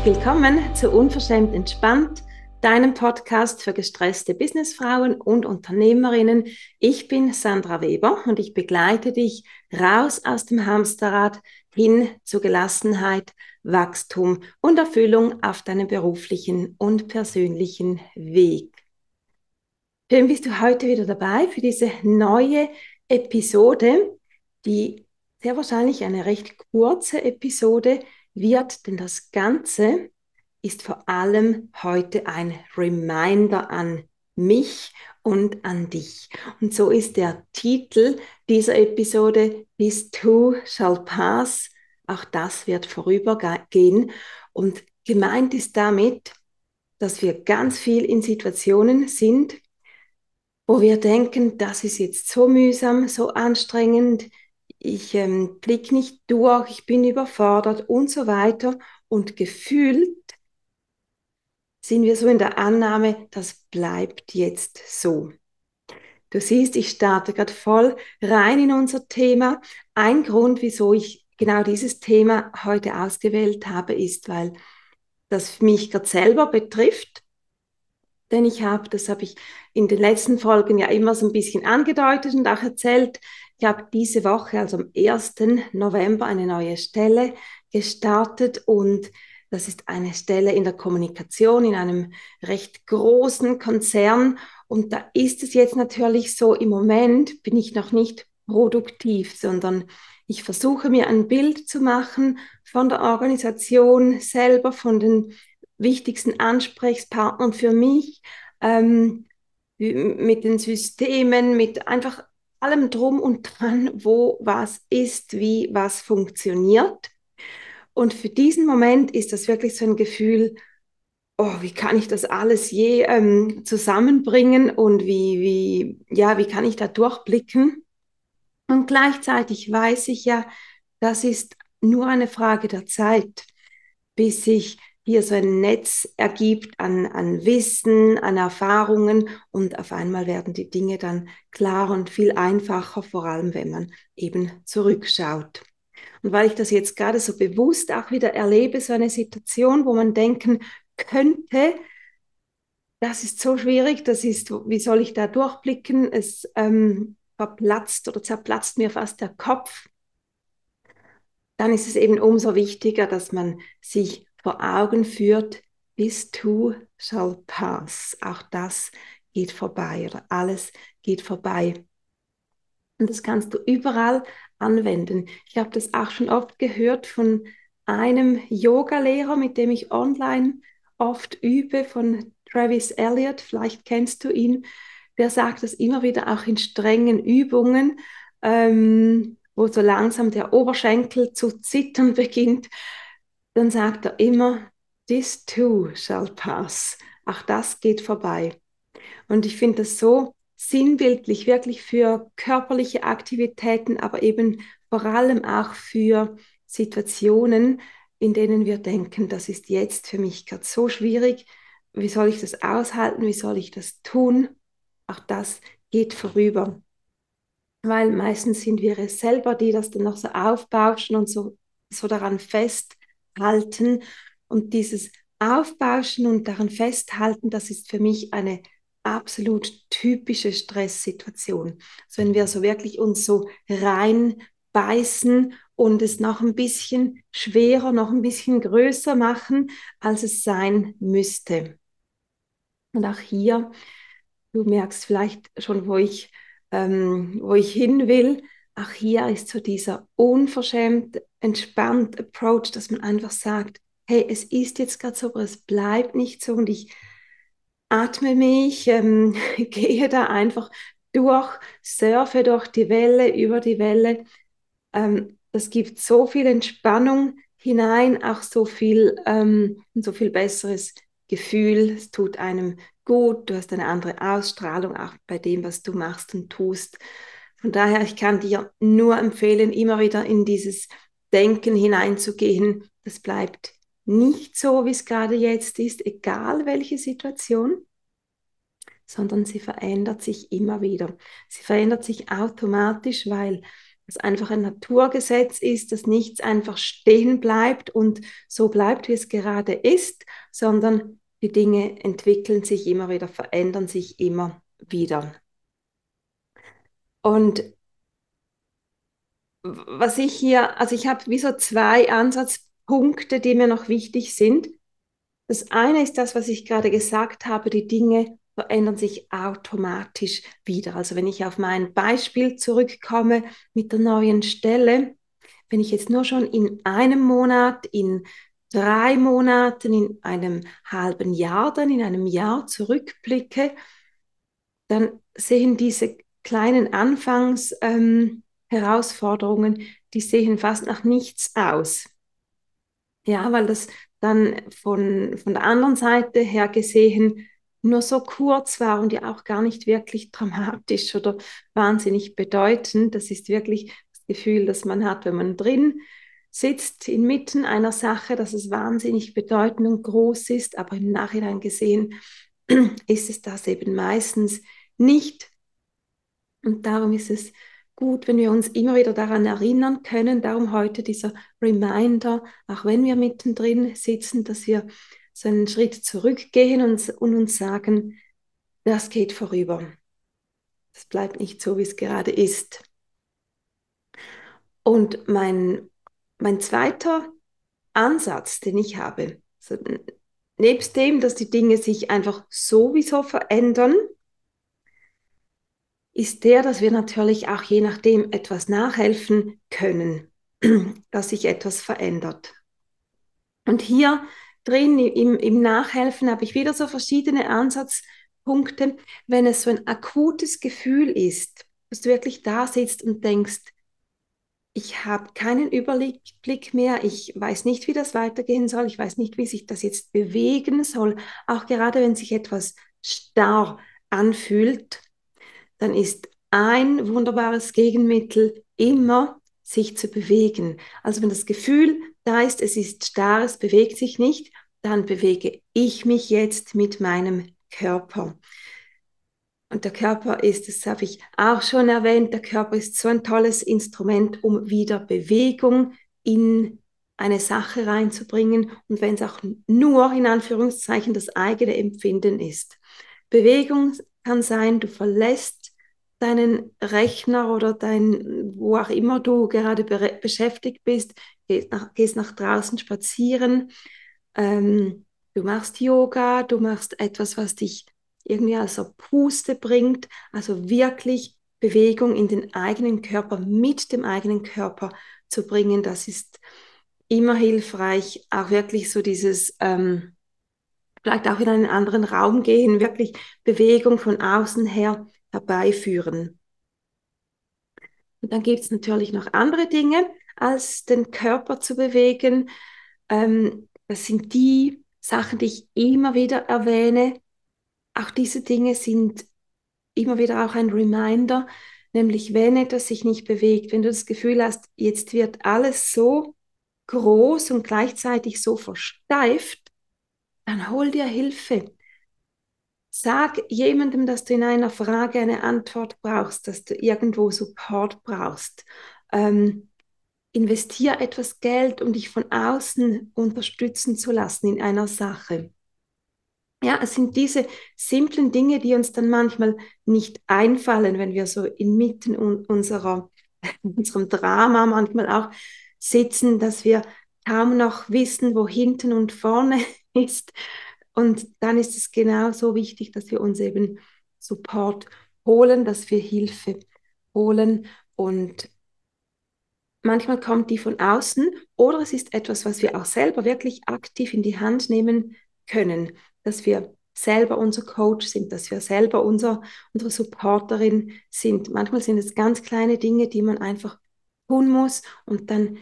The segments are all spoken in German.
herzlich willkommen zu Unverschämt Entspannt, deinem Podcast für gestresste Businessfrauen und Unternehmerinnen. Ich bin Sandra Weber und ich begleite dich raus aus dem Hamsterrad hin zu Gelassenheit, Wachstum und Erfüllung auf deinem beruflichen und persönlichen Weg. Schön bist du heute wieder dabei für diese neue Episode, die sehr wahrscheinlich eine recht kurze Episode wird, denn das Ganze ist vor allem heute ein Reminder an mich und an dich. Und so ist der Titel dieser Episode This too shall pass. Auch das wird vorübergehen. Und gemeint ist damit, dass wir ganz viel in Situationen sind, wo wir denken, das ist jetzt so mühsam, so anstrengend, ich ähm, blick nicht durch, ich bin überfordert und so weiter. Und gefühlt sind wir so in der Annahme, das bleibt jetzt so. Du siehst, ich starte gerade voll rein in unser Thema. Ein Grund, wieso ich genau dieses Thema heute ausgewählt habe, ist, weil das mich gerade selber betrifft. Denn ich habe, das habe ich in den letzten Folgen ja immer so ein bisschen angedeutet und auch erzählt, ich habe diese Woche, also am 1. November, eine neue Stelle gestartet und das ist eine Stelle in der Kommunikation in einem recht großen Konzern. Und da ist es jetzt natürlich so, im Moment bin ich noch nicht produktiv, sondern ich versuche mir ein Bild zu machen von der Organisation selber, von den wichtigsten Ansprechpartnern für mich, ähm, mit den Systemen, mit einfach allem drum und dran, wo was ist, wie was funktioniert. Und für diesen Moment ist das wirklich so ein Gefühl, oh, wie kann ich das alles je ähm, zusammenbringen und wie, wie, ja, wie kann ich da durchblicken? Und gleichzeitig weiß ich ja, das ist nur eine Frage der Zeit, bis ich hier so ein Netz ergibt an, an Wissen, an Erfahrungen und auf einmal werden die Dinge dann klar und viel einfacher, vor allem wenn man eben zurückschaut. Und weil ich das jetzt gerade so bewusst auch wieder erlebe, so eine Situation, wo man denken könnte, das ist so schwierig, das ist, wie soll ich da durchblicken? Es ähm, verplatzt oder zerplatzt mir fast der Kopf. Dann ist es eben umso wichtiger, dass man sich vor Augen führt, this too shall pass. Auch das geht vorbei oder alles geht vorbei. Und das kannst du überall anwenden. Ich habe das auch schon oft gehört von einem Yoga-Lehrer, mit dem ich online oft übe, von Travis Elliott. Vielleicht kennst du ihn. Der sagt das immer wieder auch in strengen Übungen, ähm, wo so langsam der Oberschenkel zu zittern beginnt dann sagt er immer, this too shall pass. Auch das geht vorbei. Und ich finde das so sinnbildlich, wirklich für körperliche Aktivitäten, aber eben vor allem auch für Situationen, in denen wir denken, das ist jetzt für mich gerade so schwierig. Wie soll ich das aushalten? Wie soll ich das tun? Auch das geht vorüber. Weil meistens sind wir es selber, die das dann noch so aufbauschen und so, so daran fest halten. Und dieses Aufbauschen und daran festhalten, das ist für mich eine absolut typische Stresssituation. Also wenn wir so wirklich uns so reinbeißen und es noch ein bisschen schwerer, noch ein bisschen größer machen, als es sein müsste. Und auch hier, du merkst vielleicht schon, wo ich, ähm, wo ich hin will, auch hier ist so dieser unverschämt entspannt Approach, dass man einfach sagt, hey, es ist jetzt gerade so, aber es bleibt nicht so und ich atme mich, ähm, gehe da einfach durch, surfe durch die Welle, über die Welle. Ähm, das gibt so viel Entspannung hinein, auch so viel, ähm, so viel besseres Gefühl. Es tut einem gut, du hast eine andere Ausstrahlung auch bei dem, was du machst und tust. Von daher, ich kann dir nur empfehlen, immer wieder in dieses Denken hineinzugehen. Das bleibt nicht so, wie es gerade jetzt ist, egal welche Situation, sondern sie verändert sich immer wieder. Sie verändert sich automatisch, weil das einfach ein Naturgesetz ist, dass nichts einfach stehen bleibt und so bleibt, wie es gerade ist, sondern die Dinge entwickeln sich immer wieder, verändern sich immer wieder. Und was ich hier, also ich habe wie so zwei Ansatzpunkte, die mir noch wichtig sind. Das eine ist das, was ich gerade gesagt habe, die Dinge verändern sich automatisch wieder. Also wenn ich auf mein Beispiel zurückkomme mit der neuen Stelle, wenn ich jetzt nur schon in einem Monat, in drei Monaten, in einem halben Jahr, dann in einem Jahr zurückblicke, dann sehen diese kleinen Anfangsherausforderungen, ähm, die sehen fast nach nichts aus. Ja, weil das dann von, von der anderen Seite her gesehen nur so kurz war und ja auch gar nicht wirklich dramatisch oder wahnsinnig bedeutend. Das ist wirklich das Gefühl, das man hat, wenn man drin sitzt, inmitten einer Sache, dass es wahnsinnig bedeutend und groß ist, aber im Nachhinein gesehen ist es das eben meistens nicht. Und darum ist es gut, wenn wir uns immer wieder daran erinnern können. Darum heute dieser Reminder, auch wenn wir mittendrin sitzen, dass wir so einen Schritt zurückgehen und, und uns sagen, das geht vorüber. Das bleibt nicht so, wie es gerade ist. Und mein, mein zweiter Ansatz, den ich habe, so, nebst dem, dass die Dinge sich einfach sowieso verändern, ist der, dass wir natürlich auch je nachdem etwas nachhelfen können, dass sich etwas verändert. Und hier drin im, im Nachhelfen habe ich wieder so verschiedene Ansatzpunkte, wenn es so ein akutes Gefühl ist, dass du wirklich da sitzt und denkst, ich habe keinen Überblick mehr, ich weiß nicht, wie das weitergehen soll, ich weiß nicht, wie sich das jetzt bewegen soll, auch gerade wenn sich etwas starr anfühlt, dann ist ein wunderbares Gegenmittel immer, sich zu bewegen. Also wenn das Gefühl da ist, es ist starr, es bewegt sich nicht, dann bewege ich mich jetzt mit meinem Körper. Und der Körper ist, das habe ich auch schon erwähnt, der Körper ist so ein tolles Instrument, um wieder Bewegung in eine Sache reinzubringen und wenn es auch nur in Anführungszeichen das eigene Empfinden ist. Bewegung kann sein, du verlässt deinen Rechner oder dein, wo auch immer du gerade be beschäftigt bist, gehst nach, gehst nach draußen spazieren, ähm, du machst Yoga, du machst etwas, was dich irgendwie also Puste bringt, also wirklich Bewegung in den eigenen Körper, mit dem eigenen Körper zu bringen, das ist immer hilfreich, auch wirklich so dieses, ähm, vielleicht auch in einen anderen Raum gehen, wirklich Bewegung von außen her herbeiführen. Und dann gibt es natürlich noch andere Dinge, als den Körper zu bewegen. Ähm, das sind die Sachen, die ich immer wieder erwähne. Auch diese Dinge sind immer wieder auch ein Reminder, nämlich wenn etwas sich nicht bewegt, wenn du das Gefühl hast, jetzt wird alles so groß und gleichzeitig so versteift, dann hol dir Hilfe. Sag jemandem, dass du in einer Frage eine Antwort brauchst, dass du irgendwo Support brauchst. Ähm, investier etwas Geld, um dich von außen unterstützen zu lassen in einer Sache. Ja, es sind diese simplen Dinge, die uns dann manchmal nicht einfallen, wenn wir so inmitten unserer, unserem Drama manchmal auch sitzen, dass wir kaum noch wissen, wo hinten und vorne ist. Und dann ist es genauso wichtig, dass wir uns eben Support holen, dass wir Hilfe holen und manchmal kommt die von außen oder es ist etwas, was wir auch selber wirklich aktiv in die Hand nehmen können, dass wir selber unser Coach sind, dass wir selber unser, unsere Supporterin sind. Manchmal sind es ganz kleine Dinge, die man einfach tun muss und dann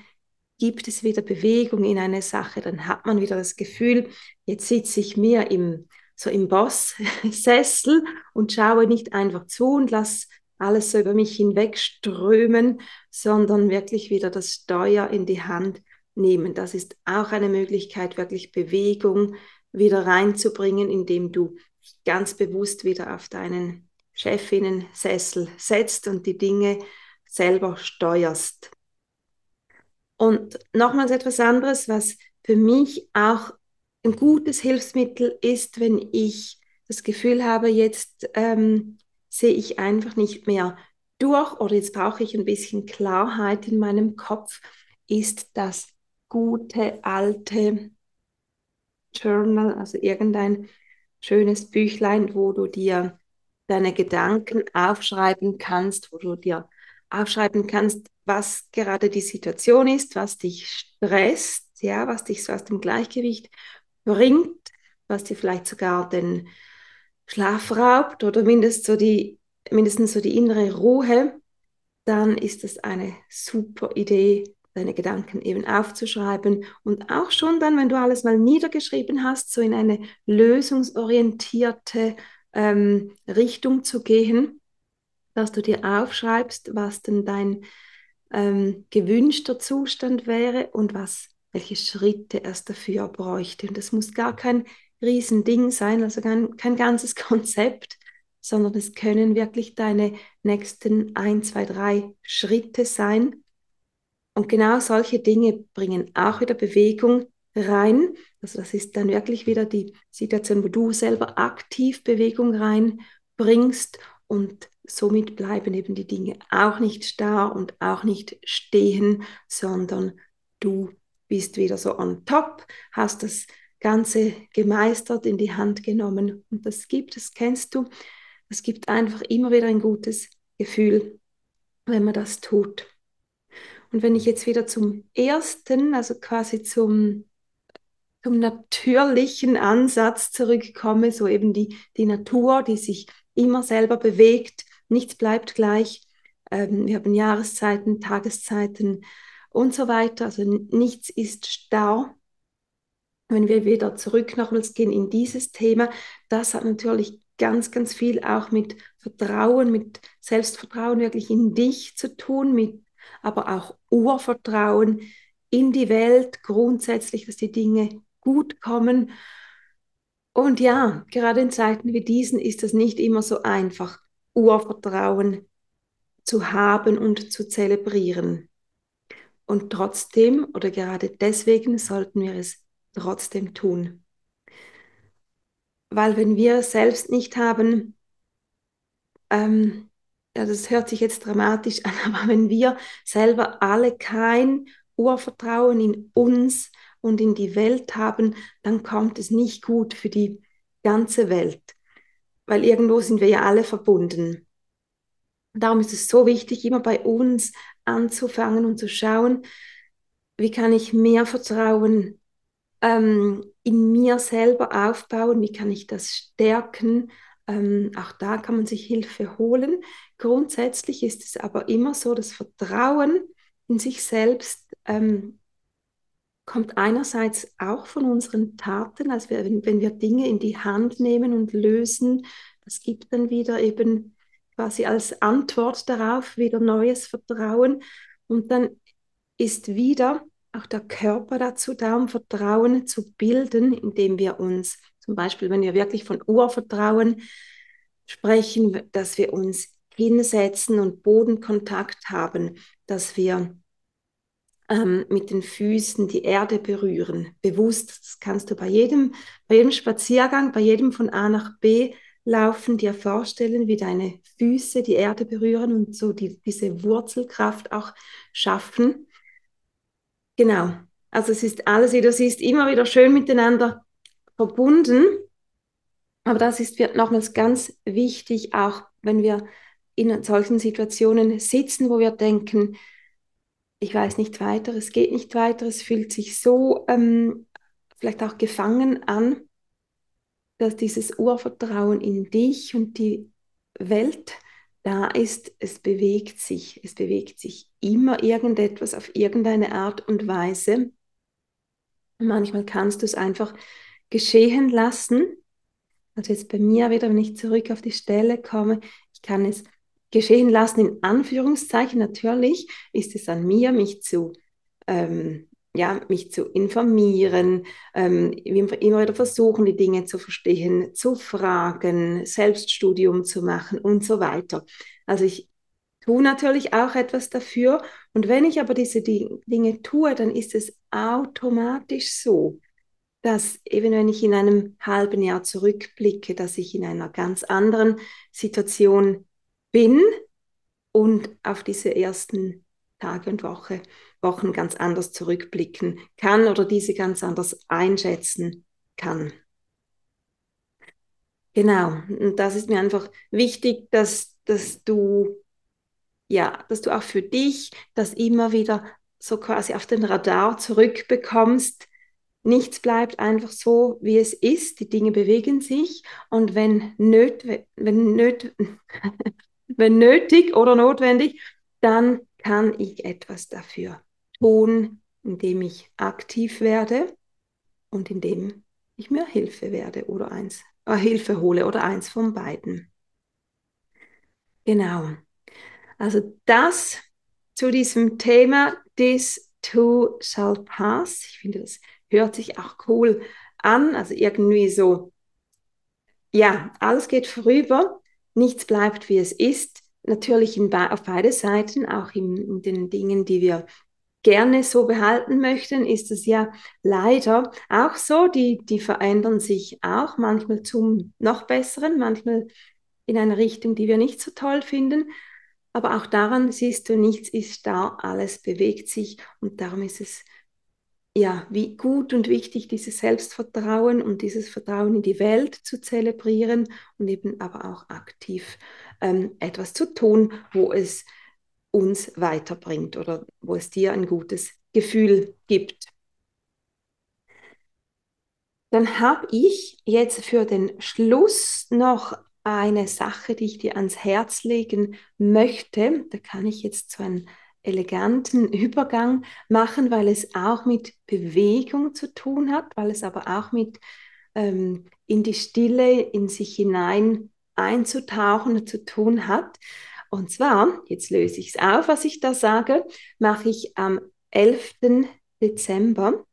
gibt es wieder Bewegung in eine Sache, dann hat man wieder das Gefühl, jetzt sitze ich mir im, so im Boss-Sessel und schaue nicht einfach zu und lasse alles so über mich hinwegströmen, sondern wirklich wieder das Steuer in die Hand nehmen. Das ist auch eine Möglichkeit, wirklich Bewegung wieder reinzubringen, indem du ganz bewusst wieder auf deinen Chefinnen-Sessel setzt und die Dinge selber steuerst. Und nochmals etwas anderes, was für mich auch ein gutes Hilfsmittel ist, wenn ich das Gefühl habe, jetzt ähm, sehe ich einfach nicht mehr durch oder jetzt brauche ich ein bisschen Klarheit in meinem Kopf, ist das gute alte Journal, also irgendein schönes Büchlein, wo du dir deine Gedanken aufschreiben kannst, wo du dir aufschreiben kannst, was gerade die Situation ist, was dich stresst, ja, was dich so aus dem Gleichgewicht bringt, was dir vielleicht sogar den Schlaf raubt oder mindestens so die, mindestens so die innere Ruhe, dann ist es eine super Idee, deine Gedanken eben aufzuschreiben und auch schon dann, wenn du alles mal niedergeschrieben hast, so in eine lösungsorientierte ähm, Richtung zu gehen, dass du dir aufschreibst, was denn dein ähm, gewünschter Zustand wäre und was, welche Schritte es dafür bräuchte. Und das muss gar kein Riesending sein, also kein, kein ganzes Konzept, sondern es können wirklich deine nächsten ein, zwei, drei Schritte sein. Und genau solche Dinge bringen auch wieder Bewegung rein. Also das ist dann wirklich wieder die Situation, wo du selber aktiv Bewegung reinbringst und somit bleiben eben die Dinge auch nicht starr und auch nicht stehen, sondern du bist wieder so on top, hast das Ganze gemeistert, in die Hand genommen und das gibt, das kennst du, das gibt einfach immer wieder ein gutes Gefühl, wenn man das tut. Und wenn ich jetzt wieder zum ersten, also quasi zum zum natürlichen Ansatz zurückkomme, so eben die, die Natur, die sich immer selber bewegt, nichts bleibt gleich. Ähm, wir haben Jahreszeiten, Tageszeiten und so weiter, also nichts ist starr. Wenn wir wieder zurück nochmals gehen in dieses Thema, das hat natürlich ganz, ganz viel auch mit Vertrauen, mit Selbstvertrauen wirklich in dich zu tun, mit aber auch Urvertrauen in die Welt grundsätzlich, dass die Dinge gut kommen. Und ja, gerade in Zeiten wie diesen ist es nicht immer so einfach, Urvertrauen zu haben und zu zelebrieren. Und trotzdem oder gerade deswegen sollten wir es trotzdem tun. Weil wenn wir selbst nicht haben, ähm, ja, das hört sich jetzt dramatisch an, aber wenn wir selber alle kein Urvertrauen in uns und in die Welt haben, dann kommt es nicht gut für die ganze Welt, weil irgendwo sind wir ja alle verbunden. Darum ist es so wichtig, immer bei uns anzufangen und zu schauen, wie kann ich mehr Vertrauen ähm, in mir selber aufbauen, wie kann ich das stärken. Ähm, auch da kann man sich Hilfe holen. Grundsätzlich ist es aber immer so, dass Vertrauen in sich selbst ähm, kommt einerseits auch von unseren Taten, also wenn, wenn wir Dinge in die Hand nehmen und lösen, das gibt dann wieder eben quasi als Antwort darauf wieder neues Vertrauen. Und dann ist wieder auch der Körper dazu da, um Vertrauen zu bilden, indem wir uns zum Beispiel, wenn wir wirklich von Urvertrauen sprechen, dass wir uns hinsetzen und Bodenkontakt haben, dass wir ähm, mit den Füßen die Erde berühren. Bewusst, das kannst du bei jedem, bei jedem Spaziergang, bei jedem von A nach B laufen, dir vorstellen, wie deine Füße die Erde berühren und so die, diese Wurzelkraft auch schaffen. Genau, also es ist alles, wie du siehst, immer wieder schön miteinander verbunden. Aber das ist nochmals ganz wichtig, auch wenn wir in solchen Situationen sitzen, wo wir denken, ich weiß nicht weiter, es geht nicht weiter, es fühlt sich so ähm, vielleicht auch gefangen an, dass dieses Urvertrauen in dich und die Welt da ist, es bewegt sich, es bewegt sich immer irgendetwas auf irgendeine Art und Weise. Manchmal kannst du es einfach geschehen lassen. Also jetzt bei mir wieder, wenn ich zurück auf die Stelle komme, ich kann es geschehen lassen, in Anführungszeichen. Natürlich ist es an mir, mich zu, ähm, ja, mich zu informieren, ähm, immer wieder versuchen, die Dinge zu verstehen, zu fragen, Selbststudium zu machen und so weiter. Also ich tue natürlich auch etwas dafür. Und wenn ich aber diese Dinge tue, dann ist es automatisch so, dass eben wenn ich in einem halben Jahr zurückblicke, dass ich in einer ganz anderen Situation bin und auf diese ersten Tage und Woche, Wochen ganz anders zurückblicken kann oder diese ganz anders einschätzen kann. Genau, und das ist mir einfach wichtig, dass, dass du ja, dass du auch für dich das immer wieder so quasi auf den Radar zurückbekommst. Nichts bleibt einfach so, wie es ist. Die Dinge bewegen sich und wenn, nöt, wenn, nöt, wenn nötig oder notwendig, dann kann ich etwas dafür tun, indem ich aktiv werde und indem ich mir Hilfe werde oder eins, äh, Hilfe hole oder eins von beiden. Genau. Also das zu diesem Thema, this too shall pass. Ich finde, das hört sich auch cool an. Also irgendwie so, ja, alles geht vorüber, nichts bleibt, wie es ist. Natürlich in, auf beide Seiten, auch in, in den Dingen, die wir gerne so behalten möchten, ist es ja leider auch so. Die, die verändern sich auch manchmal zum noch besseren, manchmal in eine Richtung, die wir nicht so toll finden. Aber auch daran siehst du, nichts ist da, alles bewegt sich und darum ist es ja wie gut und wichtig, dieses Selbstvertrauen und dieses Vertrauen in die Welt zu zelebrieren und eben aber auch aktiv ähm, etwas zu tun, wo es uns weiterbringt oder wo es dir ein gutes Gefühl gibt. Dann habe ich jetzt für den Schluss noch eine Sache, die ich dir ans Herz legen möchte. Da kann ich jetzt so einen eleganten Übergang machen, weil es auch mit Bewegung zu tun hat, weil es aber auch mit ähm, in die Stille, in sich hinein einzutauchen zu tun hat. Und zwar, jetzt löse ich es auf, was ich da sage, mache ich am 11. Dezember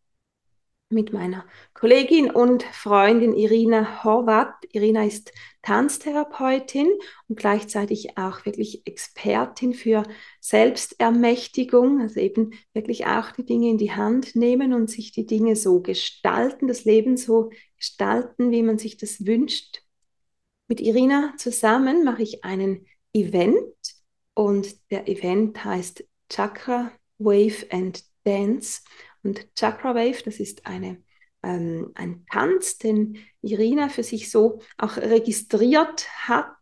mit meiner Kollegin und Freundin Irina Horvath. Irina ist Tanztherapeutin und gleichzeitig auch wirklich Expertin für Selbstermächtigung, also eben wirklich auch die Dinge in die Hand nehmen und sich die Dinge so gestalten, das Leben so gestalten, wie man sich das wünscht. Mit Irina zusammen mache ich einen Event und der Event heißt Chakra Wave and Dance und Chakra Wave, das ist eine, ähm, ein Tanz, den Irina für sich so auch registriert hat.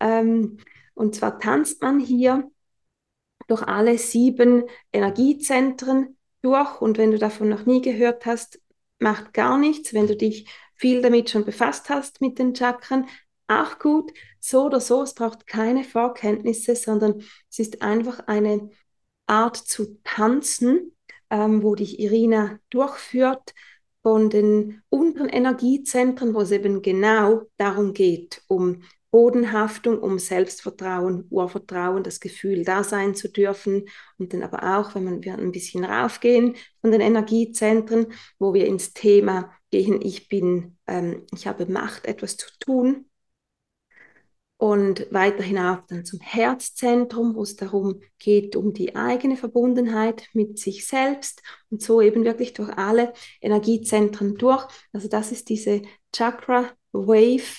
Ähm, und zwar tanzt man hier durch alle sieben Energiezentren durch. Und wenn du davon noch nie gehört hast, macht gar nichts. Wenn du dich viel damit schon befasst hast mit den Chakren, auch gut. So oder so, es braucht keine Vorkenntnisse, sondern es ist einfach eine Art zu tanzen, ähm, wo dich Irina durchführt von den unteren Energiezentren, wo es eben genau darum geht, um Bodenhaftung, um Selbstvertrauen, Urvertrauen, das Gefühl, da sein zu dürfen. Und dann aber auch, wenn man, wir ein bisschen raufgehen von den Energiezentren, wo wir ins Thema gehen, ich bin, ähm, ich habe Macht, etwas zu tun, und weiter hinauf dann zum Herzzentrum, wo es darum geht, um die eigene Verbundenheit mit sich selbst und so eben wirklich durch alle Energiezentren durch. Also das ist diese Chakra Wave,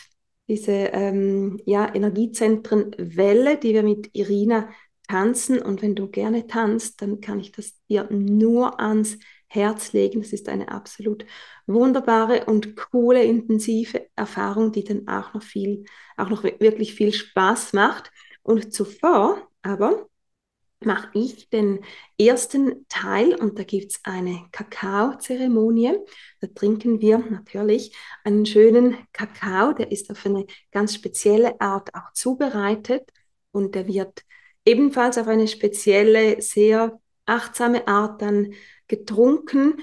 diese ähm, ja, Energiezentrenwelle, die wir mit Irina tanzen. Und wenn du gerne tanzt, dann kann ich das dir nur ans Herz legen. Das ist eine absolut wunderbare und coole, intensive Erfahrung, die dann auch noch viel, auch noch wirklich viel Spaß macht. Und zuvor aber mache ich den ersten Teil und da gibt es eine Kakao-Zeremonie. Da trinken wir natürlich einen schönen Kakao, der ist auf eine ganz spezielle Art auch zubereitet und der wird ebenfalls auf eine spezielle, sehr achtsame Art dann getrunken,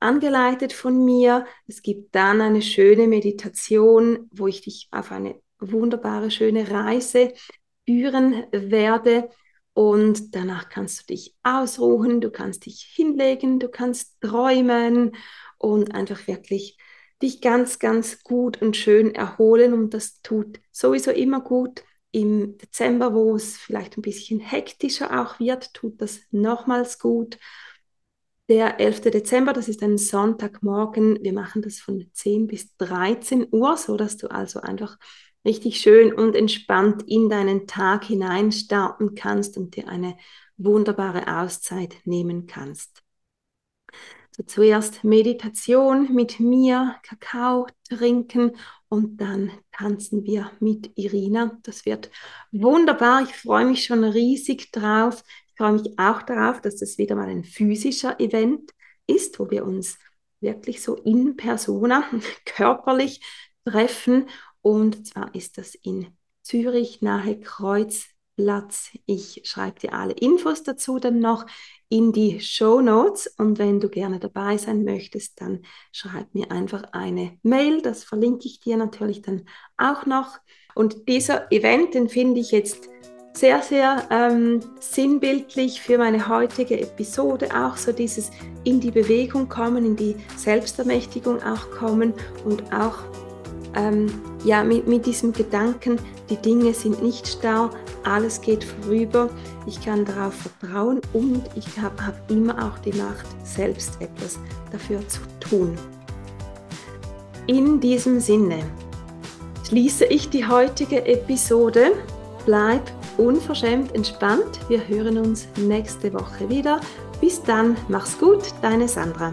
angeleitet von mir. Es gibt dann eine schöne Meditation, wo ich dich auf eine wunderbare, schöne Reise führen werde. Und danach kannst du dich ausruhen, du kannst dich hinlegen, du kannst träumen und einfach wirklich dich ganz, ganz gut und schön erholen. Und das tut sowieso immer gut, im Dezember, wo es vielleicht ein bisschen hektischer auch wird, tut das nochmals gut. Der 11. Dezember, das ist ein Sonntagmorgen. Wir machen das von 10 bis 13 Uhr, so dass du also einfach richtig schön und entspannt in deinen Tag hinein starten kannst und dir eine wunderbare Auszeit nehmen kannst. So zuerst Meditation mit mir, Kakao trinken und dann tanzen wir mit Irina. Das wird wunderbar. Ich freue mich schon riesig drauf. Ich freue mich auch darauf, dass das wieder mal ein physischer Event ist, wo wir uns wirklich so in persona, körperlich treffen. Und zwar ist das in Zürich nahe Kreuzplatz. Ich schreibe dir alle Infos dazu dann noch in die Show Notes. Und wenn du gerne dabei sein möchtest, dann schreib mir einfach eine Mail. Das verlinke ich dir natürlich dann auch noch. Und dieser Event, den finde ich jetzt sehr, sehr ähm, sinnbildlich für meine heutige Episode. Auch so dieses in die Bewegung kommen, in die Selbstermächtigung auch kommen und auch ähm, ja, mit, mit diesem Gedanken, die Dinge sind nicht starr, alles geht vorüber, ich kann darauf vertrauen und ich habe hab immer auch die Macht, selbst etwas dafür zu tun. In diesem Sinne schließe ich die heutige Episode. Bleib unverschämt entspannt. Wir hören uns nächste Woche wieder. Bis dann, mach's gut, deine Sandra.